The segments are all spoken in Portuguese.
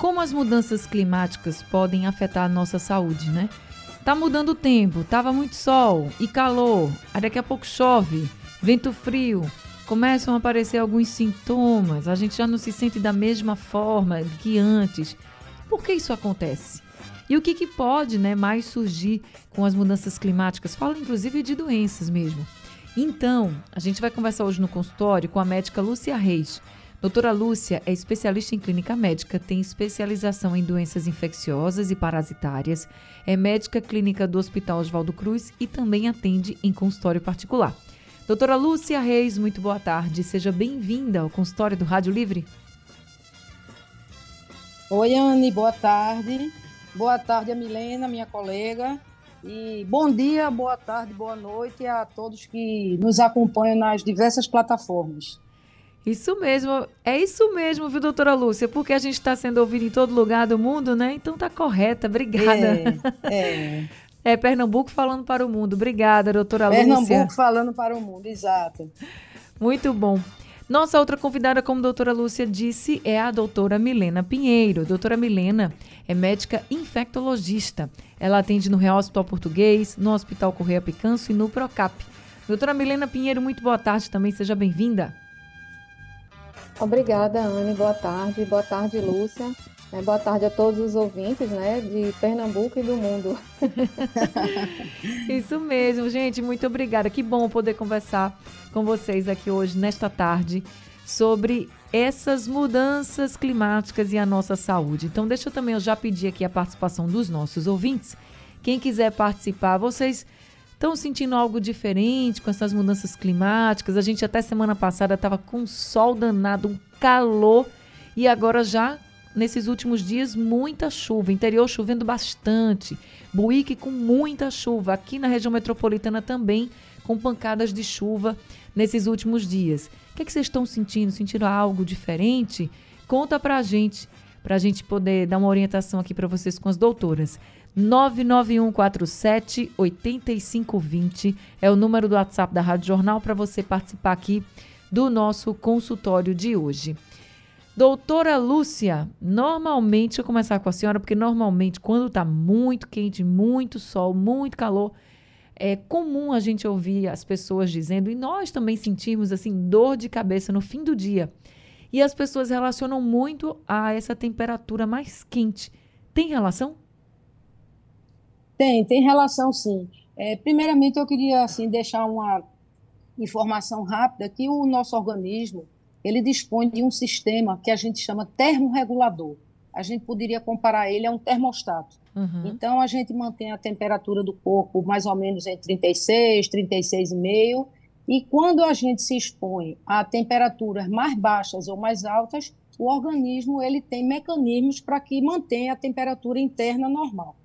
como as mudanças climáticas podem afetar a nossa saúde, né? Tá mudando o tempo, tava muito sol e calor, aí daqui a pouco chove, vento frio, começam a aparecer alguns sintomas, a gente já não se sente da mesma forma que antes. Por que isso acontece? E o que, que pode né, mais surgir com as mudanças climáticas? Fala inclusive de doenças mesmo. Então, a gente vai conversar hoje no consultório com a médica Lúcia Reis. Doutora Lúcia é especialista em clínica médica, tem especialização em doenças infecciosas e parasitárias, é médica clínica do Hospital Oswaldo Cruz e também atende em consultório particular. Doutora Lúcia Reis, muito boa tarde. Seja bem-vinda ao consultório do Rádio Livre. Oi, Anne, boa tarde. Boa tarde a Milena, minha colega. E bom dia, boa tarde, boa noite a todos que nos acompanham nas diversas plataformas. Isso mesmo, é isso mesmo, viu, doutora Lúcia? Porque a gente está sendo ouvido em todo lugar do mundo, né? Então tá correta, obrigada. É, é. é Pernambuco falando para o mundo. Obrigada, doutora Pernambuco Lúcia. Pernambuco falando para o mundo, exato. Muito bom. Nossa outra convidada, como a doutora Lúcia disse, é a doutora Milena Pinheiro. Doutora Milena é médica infectologista. Ela atende no Real Hospital Português, no Hospital Correia Picanço e no Procap. Doutora Milena Pinheiro, muito boa tarde também, seja bem-vinda. Obrigada, Anne. Boa tarde. Boa tarde, Lúcia. É, boa tarde a todos os ouvintes né, de Pernambuco e do mundo. Isso mesmo, gente. Muito obrigada. Que bom poder conversar com vocês aqui hoje, nesta tarde, sobre essas mudanças climáticas e a nossa saúde. Então, deixa eu também eu já pedir aqui a participação dos nossos ouvintes. Quem quiser participar, vocês estão sentindo algo diferente com essas mudanças climáticas? A gente até semana passada estava com sol danado, um calor, e agora já nesses últimos dias muita chuva, interior chovendo bastante, Buíque com muita chuva, aqui na região metropolitana também com pancadas de chuva nesses últimos dias. O que, é que vocês estão sentindo? Sentindo algo diferente? Conta pra gente, pra gente poder dar uma orientação aqui para vocês com as doutoras. 99147 8520 é o número do WhatsApp da Rádio Jornal para você participar aqui do nosso consultório de hoje. Doutora Lúcia, normalmente, eu começar com a senhora, porque normalmente quando está muito quente, muito sol, muito calor, é comum a gente ouvir as pessoas dizendo, e nós também sentimos assim, dor de cabeça no fim do dia. E as pessoas relacionam muito a essa temperatura mais quente. Tem relação? Tem, tem relação sim. É, primeiramente, eu queria assim, deixar uma informação rápida que o nosso organismo ele dispõe de um sistema que a gente chama termorregulador. A gente poderia comparar ele a um termostato. Uhum. Então, a gente mantém a temperatura do corpo mais ou menos entre 36, 36,5, e quando a gente se expõe a temperaturas mais baixas ou mais altas, o organismo ele tem mecanismos para que mantenha a temperatura interna normal.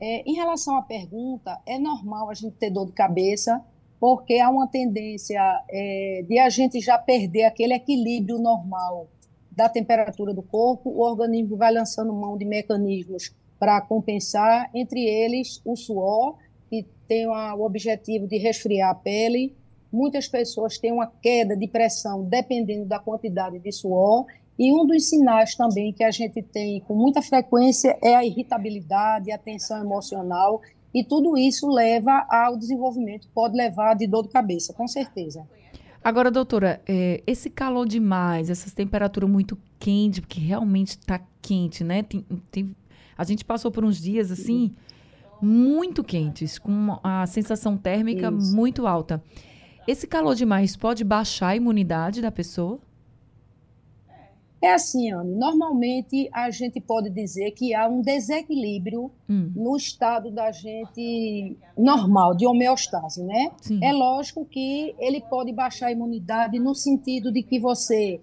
É, em relação à pergunta, é normal a gente ter dor de cabeça, porque há uma tendência é, de a gente já perder aquele equilíbrio normal da temperatura do corpo, o organismo vai lançando mão de mecanismos para compensar, entre eles o suor, que tem o objetivo de resfriar a pele. Muitas pessoas têm uma queda de pressão dependendo da quantidade de suor, e um dos sinais também que a gente tem com muita frequência é a irritabilidade, a tensão emocional, e tudo isso leva ao desenvolvimento, pode levar de dor de cabeça, com certeza. Agora, doutora, é, esse calor demais, essa temperatura muito quente, porque realmente está quente, né? Tem, tem, a gente passou por uns dias assim, muito quentes, com a sensação térmica isso. muito alta. Esse calor demais pode baixar a imunidade da pessoa? É assim, Anne, normalmente a gente pode dizer que há um desequilíbrio hum. no estado da gente normal, de homeostase, né? Sim. É lógico que ele pode baixar a imunidade no sentido de que você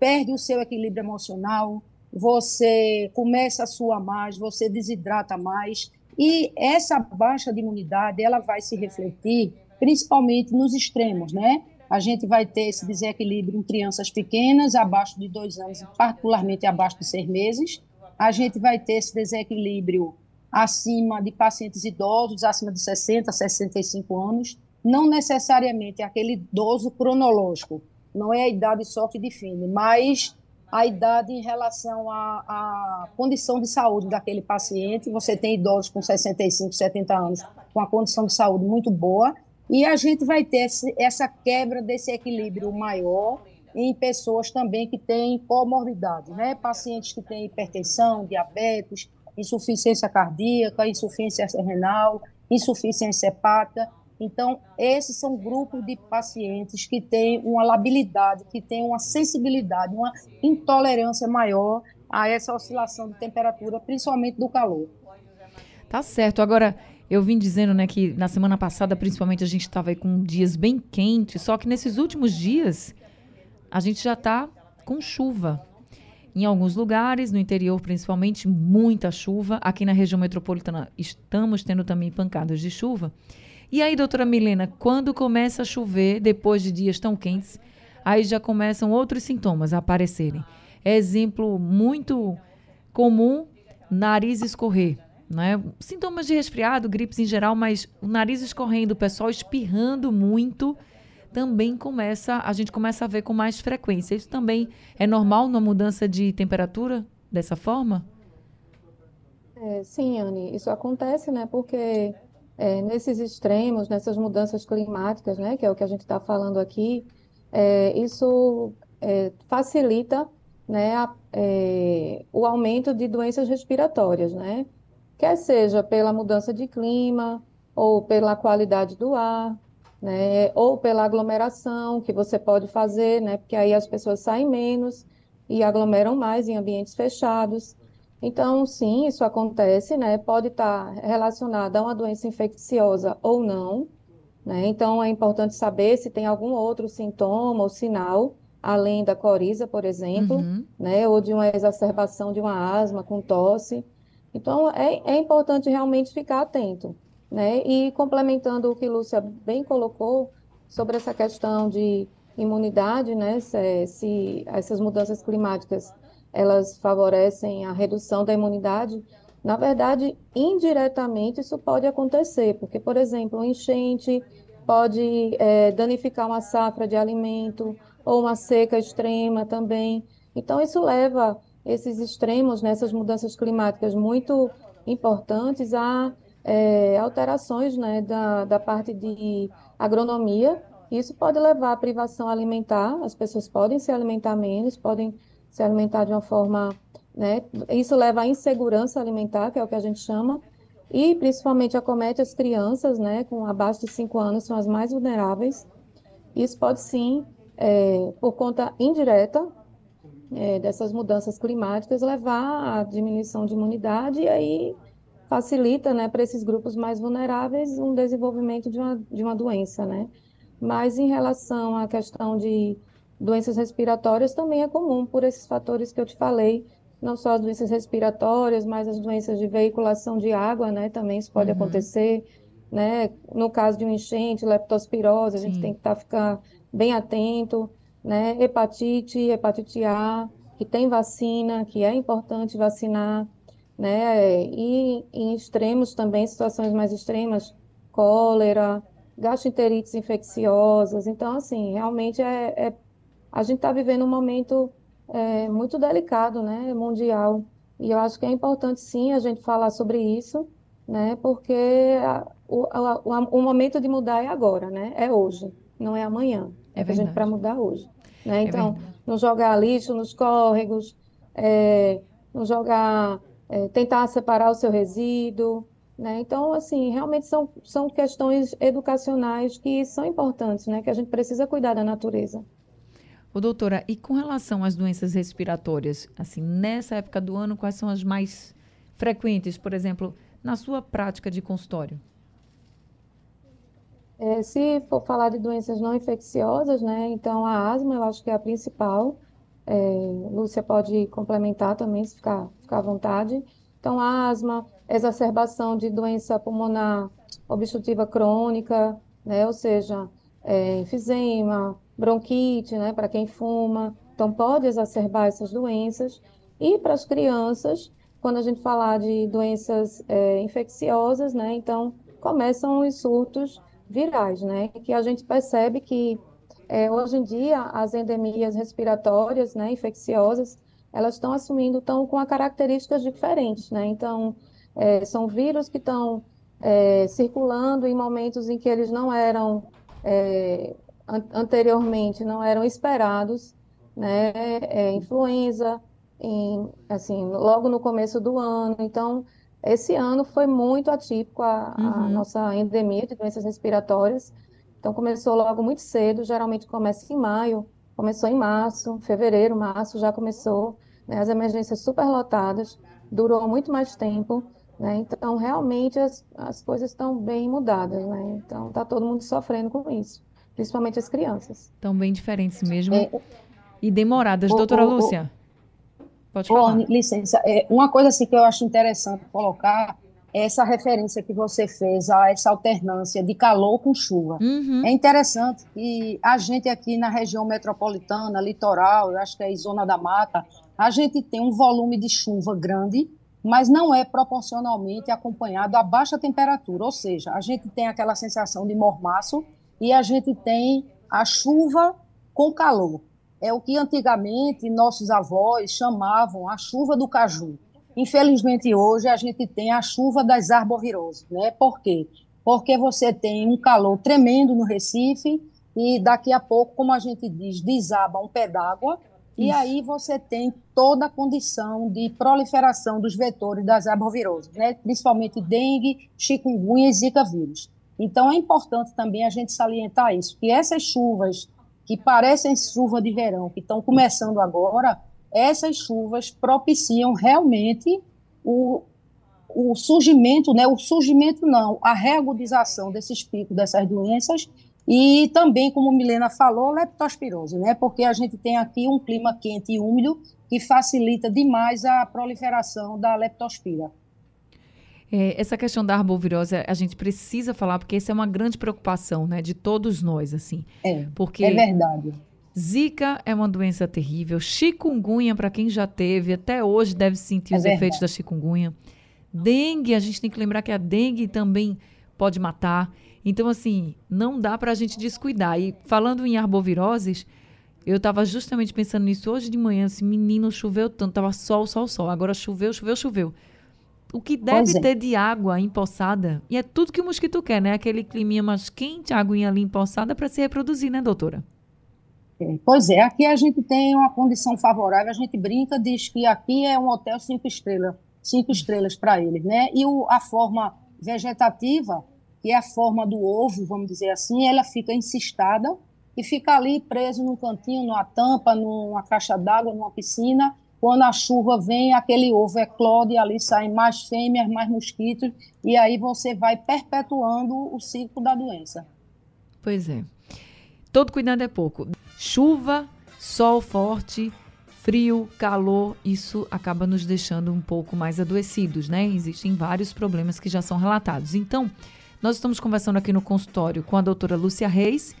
perde o seu equilíbrio emocional, você começa a suar mais, você desidrata mais, e essa baixa de imunidade, ela vai se refletir principalmente nos extremos, né? A gente vai ter esse desequilíbrio em crianças pequenas, abaixo de dois anos, particularmente abaixo de seis meses. A gente vai ter esse desequilíbrio acima de pacientes idosos, acima de 60, 65 anos. Não necessariamente aquele idoso cronológico, não é a idade só que define, mas a idade em relação à, à, condição de saúde daquele paciente. Você tem idosos com 65, 70 anos com a condição de saúde muito boa, e a gente vai ter essa quebra desse equilíbrio maior em pessoas também que têm comorbidade, né? Pacientes que têm hipertensão, diabetes, insuficiência cardíaca, insuficiência renal, insuficiência hepática. Então, esses são grupos de pacientes que têm uma labilidade, que têm uma sensibilidade, uma intolerância maior a essa oscilação de temperatura, principalmente do calor. Tá certo. Agora, eu vim dizendo né, que na semana passada, principalmente, a gente estava com dias bem quentes, só que nesses últimos dias a gente já está com chuva. Em alguns lugares, no interior principalmente, muita chuva. Aqui na região metropolitana estamos tendo também pancadas de chuva. E aí, doutora Milena, quando começa a chover, depois de dias tão quentes, aí já começam outros sintomas a aparecerem. Exemplo muito comum, nariz escorrer. Né? Sintomas de resfriado, gripes em geral, mas o nariz escorrendo, o pessoal espirrando muito, também começa, a gente começa a ver com mais frequência. Isso também é normal numa mudança de temperatura dessa forma? É, sim, Anne, isso acontece, né? Porque é, nesses extremos, nessas mudanças climáticas, né, que é o que a gente está falando aqui, é, isso é, facilita né, a, é, o aumento de doenças respiratórias, né? Quer seja pela mudança de clima, ou pela qualidade do ar, né, ou pela aglomeração que você pode fazer, né, porque aí as pessoas saem menos e aglomeram mais em ambientes fechados. Então, sim, isso acontece, né? Pode estar relacionado a uma doença infecciosa ou não, né? Então, é importante saber se tem algum outro sintoma ou sinal, além da coriza, por exemplo, uhum. né? Ou de uma exacerbação de uma asma com tosse. Então, é, é importante realmente ficar atento, né? E complementando o que Lúcia bem colocou sobre essa questão de imunidade, né? Se, se essas mudanças climáticas elas favorecem a redução da imunidade, na verdade, indiretamente isso pode acontecer, porque, por exemplo, um enchente pode é, danificar uma safra de alimento ou uma seca extrema também. Então, isso leva esses extremos, nessas né, mudanças climáticas muito importantes, a é, alterações né, da, da parte de agronomia. Isso pode levar à privação alimentar, as pessoas podem se alimentar menos, podem se alimentar de uma forma, né? Isso leva à insegurança alimentar, que é o que a gente chama, e principalmente acomete as crianças, né, com abaixo de 5 anos, são as mais vulneráveis. Isso pode sim, é, por conta indireta é, dessas mudanças climáticas, levar à diminuição de imunidade e aí facilita, né, para esses grupos mais vulneráveis um desenvolvimento de uma, de uma doença, né? Mas em relação à questão de doenças respiratórias também é comum por esses fatores que eu te falei, não só as doenças respiratórias, mas as doenças de veiculação de água, né? Também isso pode uhum. acontecer, né? No caso de um enchente, leptospirose, a gente tem que estar tá, ficar bem atento, né? Hepatite, hepatite A, que tem vacina, que é importante vacinar, né? E em extremos também, situações mais extremas, cólera, gastroenterites infecciosas. Então, assim, realmente é, é a gente está vivendo um momento é, muito delicado, né, mundial. E eu acho que é importante, sim, a gente falar sobre isso, né, porque a, o, a, o, momento de mudar é agora, né, é hoje, não é amanhã. É, a gente para mudar hoje. Né? É então, é não jogar lixo nos córregos, é, não jogar, é, tentar separar o seu resíduo, né? Então, assim, realmente são, são questões educacionais que são importantes, né? Que a gente precisa cuidar da natureza. Ô, doutora, e com relação às doenças respiratórias, assim, nessa época do ano, quais são as mais frequentes, por exemplo, na sua prática de consultório? É, se for falar de doenças não infecciosas, né, então a asma eu acho que é a principal. é, Lúcia pode complementar também, se ficar, ficar à vontade. Então, asma, exacerbação de doença pulmonar obstrutiva crônica, né? Ou seja, é, enfisema, bronquite, né? Para quem fuma. Então, pode exacerbar essas doenças. E para as crianças, quando a gente falar de doenças é, infecciosas, né? Então, começam os surtos virais, né? Que a gente percebe que é, hoje em dia as endemias respiratórias, né, infecciosas, elas estão assumindo, estão com características diferentes, né? Então, é, são vírus que estão é, circulando em momentos em que eles não eram é, an anteriormente, não eram esperados, né? É, influenza, em, assim, logo no começo do ano. Então, esse ano foi muito atípico a, uhum. a nossa endemia de doenças respiratórias. Então, começou logo muito cedo, geralmente começa em maio, começou em março, fevereiro, março já começou, né, as emergências superlotadas, durou muito mais tempo, né, então realmente as, as coisas estão bem mudadas, né, então está todo mundo sofrendo com isso, principalmente as crianças. Estão bem diferentes mesmo é, e demoradas. Doutora o, Lúcia, pode falar. licença, é, uma coisa assim que eu acho interessante colocar essa referência que você fez a essa alternância de calor com chuva. Uhum. É interessante que a gente aqui na região metropolitana, litoral, eu acho que é Zona da Mata, a gente tem um volume de chuva grande, mas não é proporcionalmente acompanhado a baixa temperatura, ou seja, a gente tem aquela sensação de mormaço e a gente tem a chuva com calor. É o que antigamente nossos avós chamavam a chuva do caju. Infelizmente, hoje a gente tem a chuva das arboviroses, né? Por quê? Porque você tem um calor tremendo no Recife e daqui a pouco, como a gente diz, desaba um pé d'água e aí você tem toda a condição de proliferação dos vetores das arboviroses, né? principalmente dengue, chikungunya e zika vírus. Então é importante também a gente salientar isso, que essas chuvas que parecem chuva de verão, que estão começando agora, essas chuvas propiciam realmente o, o surgimento, né, o surgimento não, a reagudização desses picos dessas doenças e também, como Milena falou, leptospirose, né, porque a gente tem aqui um clima quente e úmido que facilita demais a proliferação da leptospira. É, essa questão da arbovirose a gente precisa falar porque essa é uma grande preocupação, né, de todos nós, assim. É, porque é verdade. Zika é uma doença terrível. Chikungunya, para quem já teve, até hoje deve sentir é os verdade. efeitos da chikungunya. Dengue, a gente tem que lembrar que a dengue também pode matar. Então, assim, não dá para a gente descuidar. E falando em arboviroses, eu estava justamente pensando nisso hoje de manhã. Assim, menino, choveu tanto, tava sol, sol, sol. Agora choveu, choveu, choveu. O que deve é. ter de água empoçada, e é tudo que o mosquito quer, né? Aquele climinha mais quente, a aguinha ali empoçada para se reproduzir, né, doutora? Pois é, aqui a gente tem uma condição favorável, a gente brinca, diz que aqui é um hotel cinco estrelas, cinco estrelas para eles, né? E o, a forma vegetativa, que é a forma do ovo, vamos dizer assim, ela fica encistada e fica ali preso num cantinho, numa tampa, numa caixa d'água, numa piscina. Quando a chuva vem, aquele ovo eclode e ali saem mais fêmeas, mais mosquitos, e aí você vai perpetuando o ciclo da doença. Pois é. Todo cuidado é pouco. Chuva, sol forte, frio, calor, isso acaba nos deixando um pouco mais adoecidos, né? Existem vários problemas que já são relatados. Então, nós estamos conversando aqui no consultório com a doutora Lúcia Reis,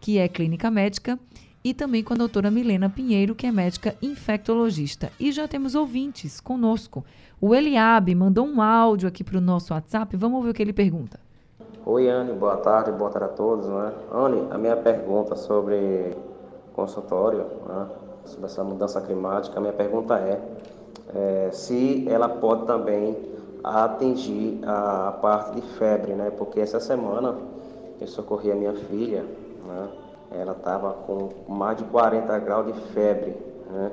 que é clínica médica, e também com a doutora Milena Pinheiro, que é médica infectologista. E já temos ouvintes conosco. O Eliabe mandou um áudio aqui para o nosso WhatsApp. Vamos ouvir o que ele pergunta. Oi, Anne, boa tarde, boa tarde a todos. Né? Anne, a minha pergunta sobre consultório, né? sobre essa mudança climática, a minha pergunta é, é se ela pode também atingir a parte de febre, né? Porque essa semana eu socorri a minha filha, né? Ela estava com mais de 40 graus de febre, né?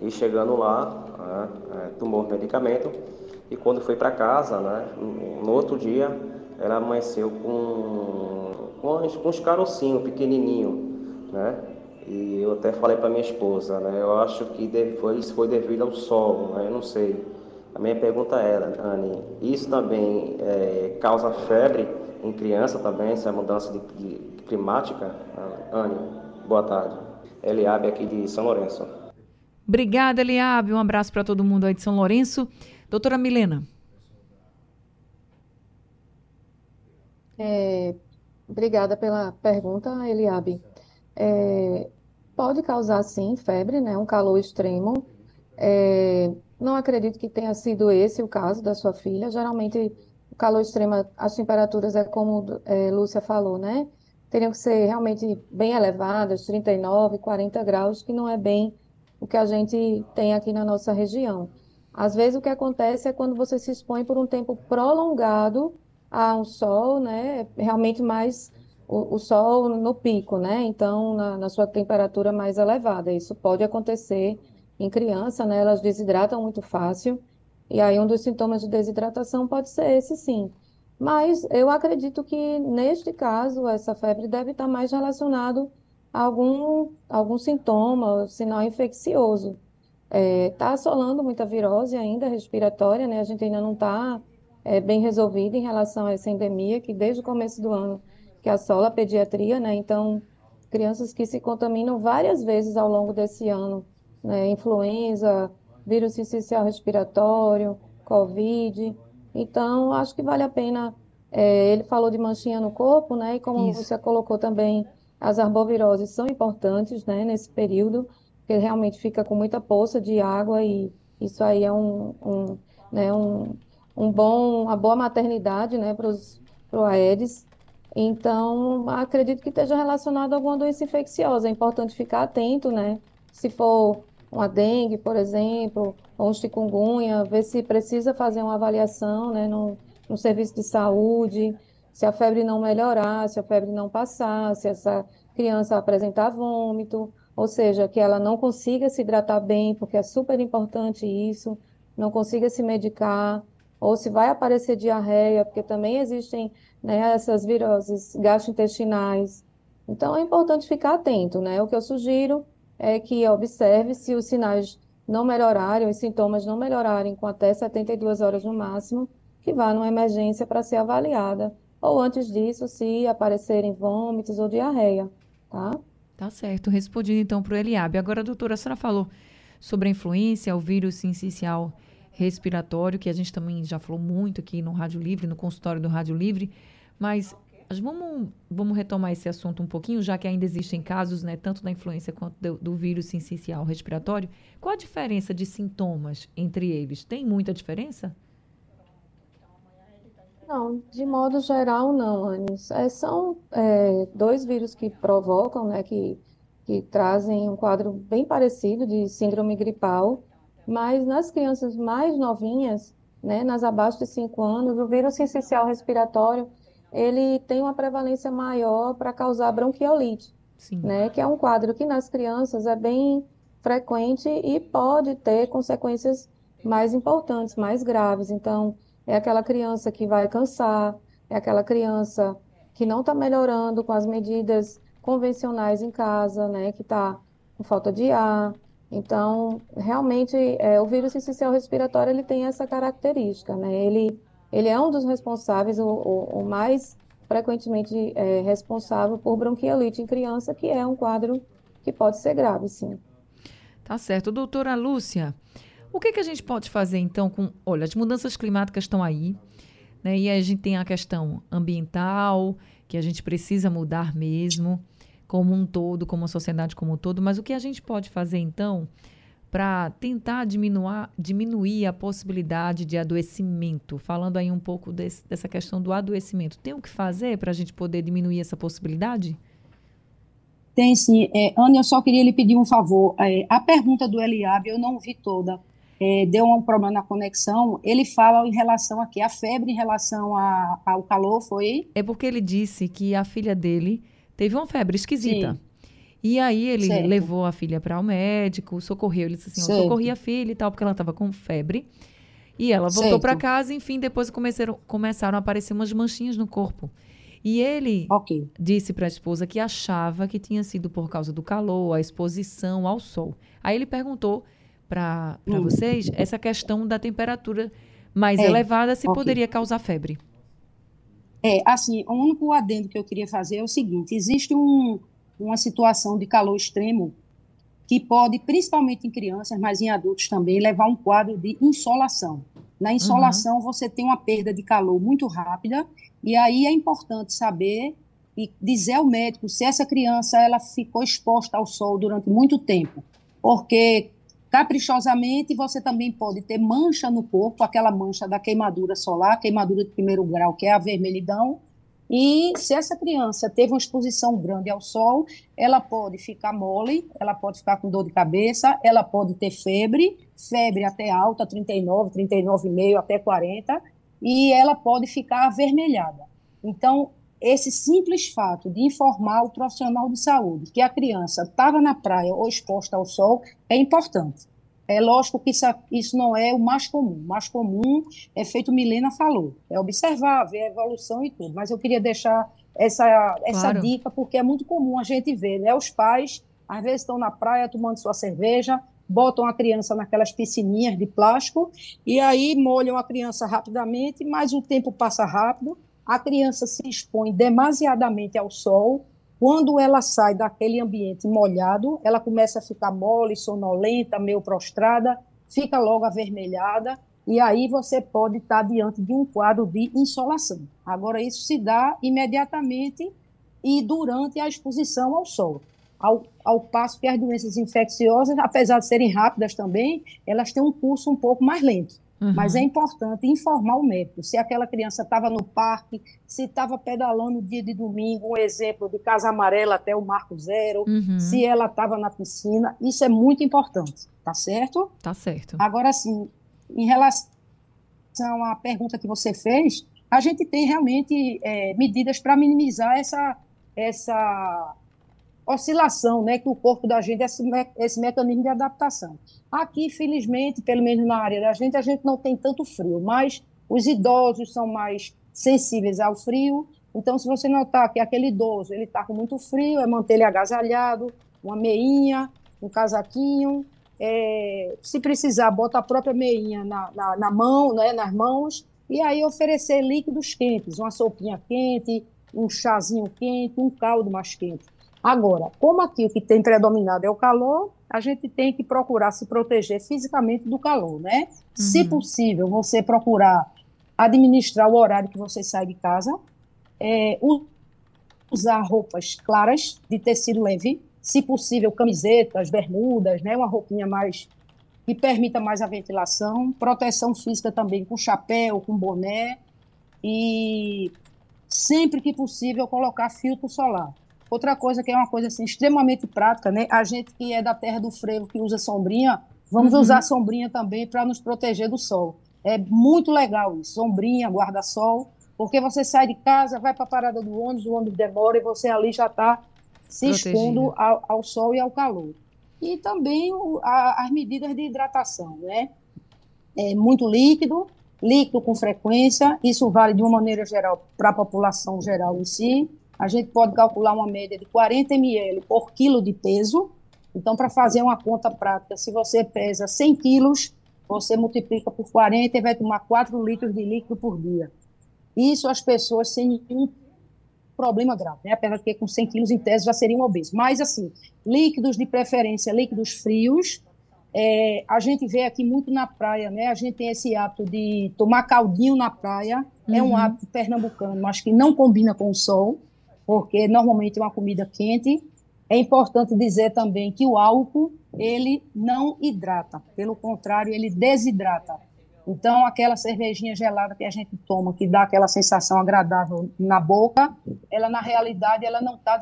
E chegando lá, né? É, tomou medicamento e quando foi para casa, né? No outro dia ela amanheceu com, com, uns, uns carocinhos pequenininhos, né? E eu até falei para minha esposa, né? Eu acho que foi, isso foi devido ao sol, né? Eu não sei. A minha pergunta era, Anne, isso também é, causa febre em criança também, essa mudança de, de climática? Anne, boa tarde. Eliabe aqui de São Lourenço. Obrigada, Eliabe. Um abraço para todo mundo aí de São Lourenço. Doutora Milena. É, obrigada pela pergunta, Eliabe. É, pode causar, sim, febre, né? Um calor extremo. É, não acredito que tenha sido esse o caso da sua filha. Geralmente, o calor extremo, as temperaturas, é como é, Lúcia falou, né? Teriam que ser realmente bem elevadas, 39, 40 graus, que não é bem o que a gente tem aqui na nossa região. Às vezes, o que acontece é quando você se expõe por um tempo prolongado a um sol, né? Realmente mais o, o sol no pico, né? Então, na, na sua temperatura mais elevada. Isso pode acontecer em criança, né? Elas desidratam muito fácil. E aí, um dos sintomas de desidratação pode ser esse, sim. Mas eu acredito que, neste caso, essa febre deve estar mais relacionado a algum, algum sintoma, sinal infeccioso. Está é, tá assolando muita virose ainda respiratória, né? A gente ainda não está é, bem resolvido em relação a essa endemia, que desde o começo do ano que assola a pediatria, né? Então, crianças que se contaminam várias vezes ao longo desse ano né, influenza, vírus sincicial respiratório, Covid. Então, acho que vale a pena. É, ele falou de manchinha no corpo, né? E como Isso. você colocou também, as arboviroses são importantes, né? Nesse período, porque realmente fica com muita poça de água e isso aí é um, um, né, um, um bom, uma boa maternidade, né? Para o Aedes. Então, acredito que esteja relacionado a alguma doença infecciosa. É importante ficar atento, né? Se for uma dengue, por exemplo, ou um chikungunya, ver se precisa fazer uma avaliação né, no, no serviço de saúde, se a febre não melhorar, se a febre não passar, se essa criança apresentar vômito, ou seja, que ela não consiga se hidratar bem, porque é super importante isso, não consiga se medicar, ou se vai aparecer diarreia, porque também existem né, essas viroses gastrointestinais. Então é importante ficar atento, né? O que eu sugiro é que observe se os sinais não melhorarem, os sintomas não melhorarem com até 72 horas no máximo, que vá numa emergência para ser avaliada. Ou antes disso, se aparecerem vômitos ou diarreia, tá? Tá certo. Respondido então para o Eliabe. Agora, doutora, a senhora falou sobre a influência, o vírus sincicial respiratório, que a gente também já falou muito aqui no Rádio Livre, no consultório do Rádio Livre, mas Vamos, vamos retomar esse assunto um pouquinho, já que ainda existem casos, né, tanto da influenza quanto do, do vírus sincicial respiratório. Qual a diferença de sintomas entre eles? Tem muita diferença? Não, de modo geral, não, Anis. É, são é, dois vírus que provocam, né, que, que trazem um quadro bem parecido de síndrome gripal, mas nas crianças mais novinhas, né, nas abaixo de 5 anos, o vírus sincicial respiratório ele tem uma prevalência maior para causar bronquiolite, Sim. né? Que é um quadro que nas crianças é bem frequente e pode ter consequências mais importantes, mais graves. Então, é aquela criança que vai cansar, é aquela criança que não está melhorando com as medidas convencionais em casa, né? Que está com falta de ar. Então, realmente, é, o vírus essencial respiratório ele tem essa característica, né? Ele ele é um dos responsáveis, o, o, o mais frequentemente é, responsável por bronquiolite em criança, que é um quadro que pode ser grave, sim. Tá certo. Doutora Lúcia, o que, que a gente pode fazer então com. Olha, as mudanças climáticas estão aí, né? E a gente tem a questão ambiental, que a gente precisa mudar mesmo, como um todo, como a sociedade como um todo, mas o que a gente pode fazer então para tentar diminuir, diminuir a possibilidade de adoecimento? Falando aí um pouco desse, dessa questão do adoecimento, tem o que fazer para a gente poder diminuir essa possibilidade? Tem sim. É, Ana, eu só queria lhe pedir um favor. É, a pergunta do Eliabe eu não vi toda. É, deu um problema na conexão. Ele fala em relação aqui, a febre em relação a, ao calor, foi? É porque ele disse que a filha dele teve uma febre esquisita. Sim. E aí ele levou a filha para o médico, socorreu, ele disse assim, eu socorri a filha e tal, porque ela estava com febre. E ela voltou para casa, enfim, depois começaram, começaram a aparecer umas manchinhas no corpo. E ele okay. disse para a esposa que achava que tinha sido por causa do calor, a exposição ao sol. Aí ele perguntou para hum. vocês essa questão da temperatura mais é, elevada se okay. poderia causar febre. É, assim, o único adendo que eu queria fazer é o seguinte: existe um, uma situação de calor extremo que pode, principalmente em crianças, mas em adultos também, levar um quadro de insolação. Na insolação, uhum. você tem uma perda de calor muito rápida, e aí é importante saber e dizer ao médico se essa criança ela ficou exposta ao sol durante muito tempo, porque caprichosamente você também pode ter mancha no corpo, aquela mancha da queimadura solar, queimadura de primeiro grau, que é a vermelhidão, e se essa criança teve uma exposição grande ao sol, ela pode ficar mole, ela pode ficar com dor de cabeça, ela pode ter febre, febre até alta, 39, 39,5 até 40, e ela pode ficar avermelhada. Então, esse simples fato de informar o profissional de saúde que a criança estava na praia ou exposta ao sol é importante. É lógico que isso, isso não é o mais comum. O mais comum é feito Milena falou, é observar, ver a evolução e tudo. Mas eu queria deixar essa, essa claro. dica, porque é muito comum a gente ver, né? Os pais, às vezes, estão na praia tomando sua cerveja, botam a criança naquelas piscininhas de plástico e aí molham a criança rapidamente, mas o tempo passa rápido, a criança se expõe demasiadamente ao sol, quando ela sai daquele ambiente molhado, ela começa a ficar mole, sonolenta, meio prostrada, fica logo avermelhada, e aí você pode estar diante de um quadro de insolação. Agora, isso se dá imediatamente e durante a exposição ao sol. Ao, ao, passo que as doenças infecciosas, apesar de serem rápidas também, elas têm um curso um pouco mais lento. Uhum. Mas é importante informar o médico se aquela criança estava no parque, se estava pedalando dia de domingo, um exemplo de Casa Amarela até o Marco Zero, uhum. se ela estava na piscina, isso é muito importante, tá certo? Tá certo. Agora, sim, em relação à pergunta que você fez, a gente tem realmente é, medidas para minimizar essa, essa oscilação, né, que o corpo da gente, esse, me, esse mecanismo de adaptação. Aqui, felizmente, pelo menos na área da gente, a gente não tem tanto frio, mas os idosos são mais sensíveis ao frio. Então, se você notar que aquele idoso ele está com muito frio, é manter ele agasalhado, uma meinha, um casaquinho. É, se precisar, bota a própria meinha na, na, na mão, né, nas mãos, e aí oferecer líquidos quentes, uma sopinha quente, um chazinho quente, um caldo mais quente. Agora, como aqui o que tem predominado é o calor, a gente tem que procurar se proteger fisicamente do calor, né? Uhum. Se possível, você procurar administrar o horário que você sai de casa, é, usar roupas claras, de tecido leve, se possível, camisetas, bermudas, né? Uma roupinha mais que permita mais a ventilação, proteção física também com chapéu, com boné e sempre que possível colocar filtro solar. Outra coisa que é uma coisa assim, extremamente prática, né? A gente que é da terra do frevo, que usa sombrinha, vamos uhum. usar sombrinha também para nos proteger do sol. É muito legal isso, sombrinha, guarda-sol, porque você sai de casa, vai para a parada do ônibus, o ônibus demora e você ali já está se expondo ao, ao, sol e ao calor. E também o, a, as medidas de hidratação, né? É muito líquido, líquido com frequência, isso vale de uma maneira geral para a população geral em si, a gente pode calcular uma média de 40 ml por quilo de peso. Então, para fazer uma conta prática, se você pesa 100 quilos, você multiplica por 40 e vai tomar 4 litros de líquido por dia. Isso as pessoas sem nenhum problema grave, né? apesar de que com 100 quilos em tese já seriam obesos. Mas, assim, líquidos de preferência, líquidos frios, é, a gente vê aqui muito na praia, né? A gente tem esse hábito de tomar caldinho na praia, uhum. é um uhum. hábito pernambucano, mas que não combina com o sol porque normalmente é uma comida quente. É importante dizer também que o álcool, ele não hidrata, pelo contrário, ele desidrata. Então, aquela cervejinha gelada que a gente toma, que dá aquela sensação agradável na boca, ela na realidade ela não está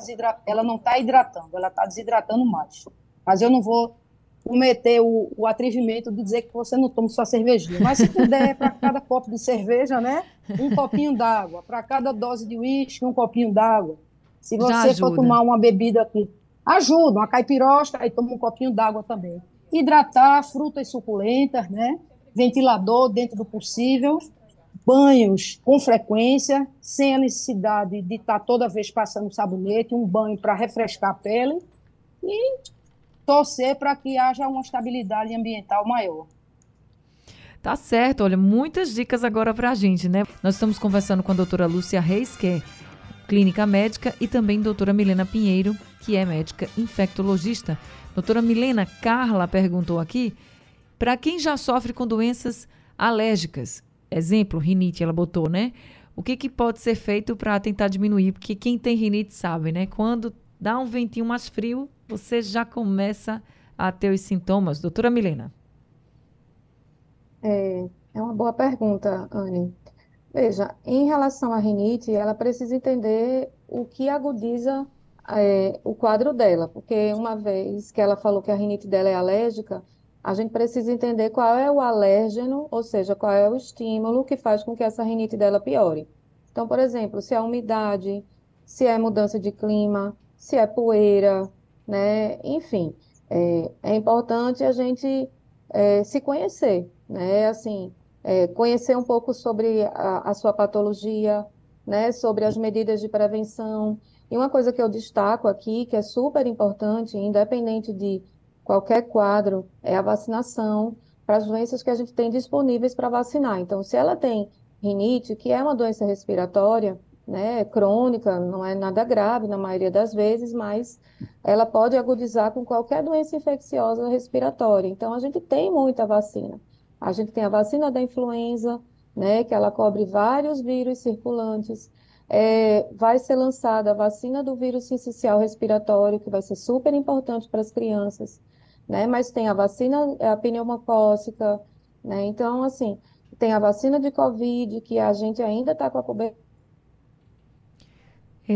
ela não tá hidratando, ela está desidratando mais. Mas eu não vou cometer o, o atrevimento de dizer que você não toma sua cervejinha. Mas se puder, para cada copo de cerveja, né, um copinho d'água. Para cada dose de uísque, um copinho d'água. Se você for tomar uma bebida aqui, ajuda, uma caipirosca, aí toma um copinho d'água também. Hidratar, frutas suculentas, né? Ventilador dentro do possível, banhos com frequência, sem a necessidade de estar tá toda vez passando sabonete, um banho para refrescar a pele e torcer para que haja uma estabilidade ambiental maior. Tá certo, olha, muitas dicas agora para a gente, né? Nós estamos conversando com a doutora Lúcia Reis, que é clínica médica, e também doutora Milena Pinheiro, que é médica infectologista. Doutora Milena, Carla perguntou aqui, para quem já sofre com doenças alérgicas, exemplo, rinite, ela botou, né? O que, que pode ser feito para tentar diminuir? Porque quem tem rinite sabe, né? Quando dá um ventinho mais frio, você já começa a ter os sintomas. Doutora Milena. É, é uma boa pergunta, Anne. Veja, em relação à rinite, ela precisa entender o que agudiza é, o quadro dela, porque uma vez que ela falou que a rinite dela é alérgica, a gente precisa entender qual é o alérgeno, ou seja, qual é o estímulo que faz com que essa rinite dela piore. Então, por exemplo, se é umidade, se é mudança de clima, se é poeira, né? Enfim, é, é importante a gente é, se conhecer, né? Assim, é, conhecer um pouco sobre a, a sua patologia, né? Sobre as medidas de prevenção. E uma coisa que eu destaco aqui, que é super importante, independente de qualquer quadro, é a vacinação para as doenças que a gente tem disponíveis para vacinar. Então, se ela tem rinite, que é uma doença respiratória, né, crônica, não é nada grave na maioria das vezes, mas ela pode agudizar com qualquer doença infecciosa respiratória. Então, a gente tem muita vacina. A gente tem a vacina da influenza, né, que ela cobre vários vírus circulantes. É, vai ser lançada a vacina do vírus sincicial respiratório, que vai ser super importante para as crianças né? Mas tem a vacina, é a pneumocócica, né? Então, assim, tem a vacina de Covid, que a gente ainda está com a cobertura.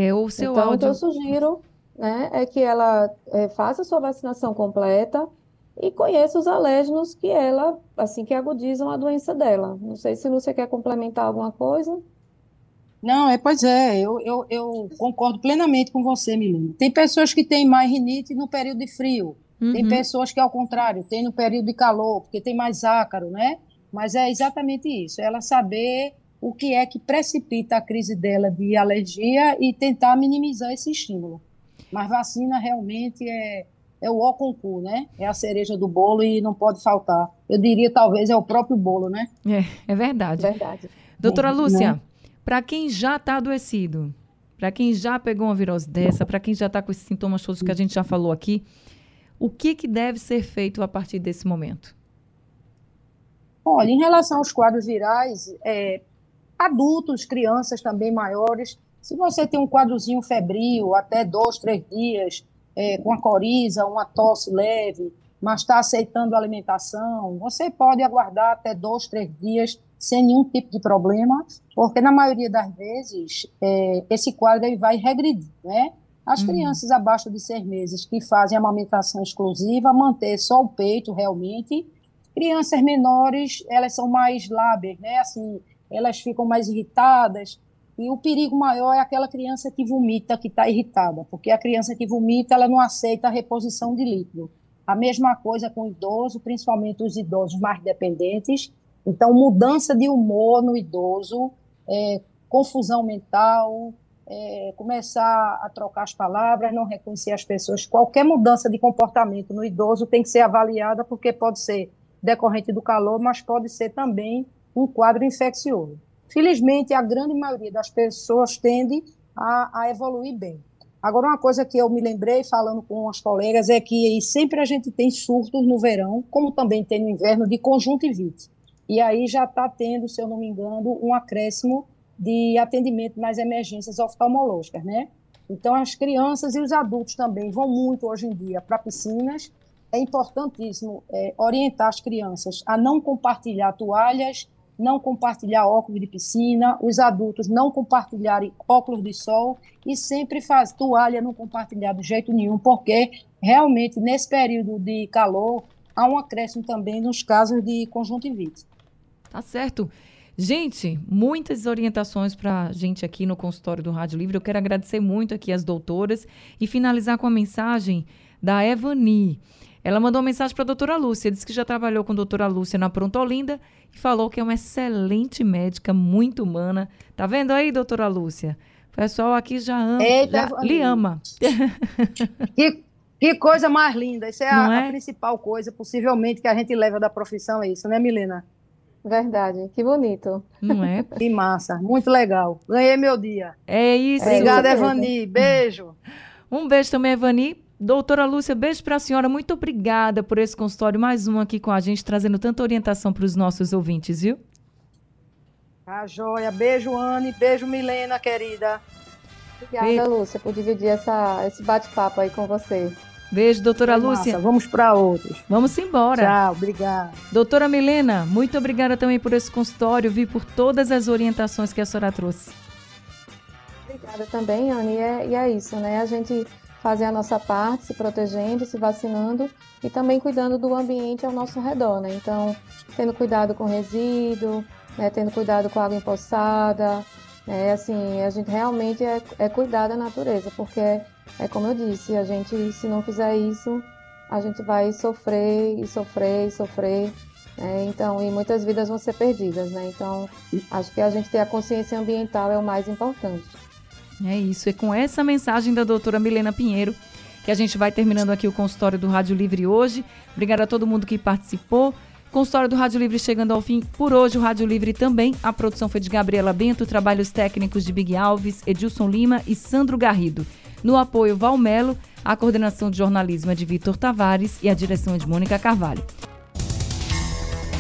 É, o seu então, áudio... o que eu sugiro, né, é que ela é, faça a sua vacinação completa e conheça os alérgenos que ela, assim, que agudizam a doença dela. Não sei se você quer complementar alguma coisa. Não, é, pois é, eu, eu, eu concordo plenamente com você, Milena. Tem pessoas que têm mais rinite no período de frio, Uhum. Tem pessoas que, ao contrário, tem no período de calor, porque tem mais ácaro, né? Mas é exatamente isso, ela saber o que é que precipita a crise dela de alergia e tentar minimizar esse estímulo. Mas vacina realmente é, é o ó concurso, né? É a cereja do bolo e não pode faltar. Eu diria, talvez, é o próprio bolo, né? É, é verdade. Verdade. Doutora Lúcia, né? para quem já está adoecido, para quem já pegou uma virose dessa, para quem já está com esses sintomas todos que a gente já falou aqui, o que, que deve ser feito a partir desse momento? Olha, em relação aos quadros virais, é, adultos, crianças também maiores, se você tem um quadrozinho febril, até dois, três dias, é, com a coriza, uma tosse leve, mas está aceitando a alimentação, você pode aguardar até dois, três dias sem nenhum tipo de problema, porque na maioria das vezes é, esse quadro ele vai regredir, né? As uhum. crianças abaixo de seis meses que fazem amamentação exclusiva, manter só o peito realmente. Crianças menores, elas são mais lábeis, né? Assim, elas ficam mais irritadas. E o perigo maior é aquela criança que vomita, que está irritada, porque a criança que vomita, ela não aceita a reposição de líquido. A mesma coisa com o idoso, principalmente os idosos mais dependentes. Então, mudança de humor no idoso, é, confusão mental, é, começar a trocar as palavras, não reconhecer as pessoas. Qualquer mudança de comportamento no idoso tem que ser avaliada, porque pode ser decorrente do calor, mas pode ser também um quadro infeccioso. Felizmente, a grande maioria das pessoas tende a, a evoluir bem. Agora, uma coisa que eu me lembrei falando com as colegas é que sempre a gente tem surtos no verão, como também tem no inverno, de conjuntivite. E aí já está tendo, se eu não me engano, um acréscimo de atendimento nas emergências oftalmológicas, né? Então, as crianças e os adultos também vão muito hoje em dia para piscinas. É importantíssimo é, orientar as crianças a não compartilhar toalhas, não compartilhar óculos de piscina, os adultos não compartilharem óculos de sol e sempre faz toalha não compartilhar de jeito nenhum, porque realmente nesse período de calor há um acréscimo também nos casos de conjuntivite. Tá certo. Gente, muitas orientações para a gente aqui no consultório do Rádio Livre. Eu quero agradecer muito aqui as doutoras e finalizar com a mensagem da Evani. Ela mandou uma mensagem para a doutora Lúcia, disse que já trabalhou com a doutora Lúcia na Pronto Olinda e falou que é uma excelente médica, muito humana. Tá vendo aí, doutora Lúcia? O pessoal aqui já ama, Eita, já lhe ama. Que, que coisa mais linda. Isso é a, é a, principal coisa, possivelmente, que a gente leva da profissão, é isso, né, Milena? Verdade, que bonito. Não é? Que massa, muito legal. Ganhei meu dia. É isso. Obrigada, Evani. Beijo. Um beijo também, Evani. Doutora Lúcia, beijo para a senhora. Muito obrigada por esse consultório, mais um aqui com a gente, trazendo tanta orientação para os nossos ouvintes, viu? Tá joia. Beijo, Anne. Beijo, Milena, querida. Obrigada, Beijo. Lúcia, por dividir essa, esse bate-papo aí com você. Beijo, doutora Lúcia. Vamos para outros. Vamos embora. Tchau, obrigada. Doutora Milena, muito obrigada também por esse consultório, vi por todas as orientações que a senhora trouxe. Obrigada também, Anne. E é, e é isso, né? A gente fazer a nossa parte, se protegendo, se vacinando e também cuidando do ambiente ao nosso redor, né? Então, tendo cuidado com resíduo, né? tendo cuidado com água empoçada, né? Assim, a gente realmente é, é cuidar da natureza, porque é, é como eu disse, a gente, se não fizer isso, a gente vai sofrer e sofrer e sofrer, né? Então, e muitas vidas vão ser perdidas, né? Então, acho que a gente ter a consciência ambiental é o mais importante. É isso. E com essa mensagem da doutora Milena Pinheiro, que a gente vai terminando aqui o consultório do Rádio Livre hoje. Obrigada a todo mundo que participou. Consultório do Rádio Livre chegando ao fim por hoje. O Rádio Livre também. A produção foi de Gabriela Bento, trabalhos técnicos de Big Alves, Edilson Lima e Sandro Garrido. No apoio, Valmelo, a coordenação de jornalismo é de Vitor Tavares e a direção é de Mônica Carvalho.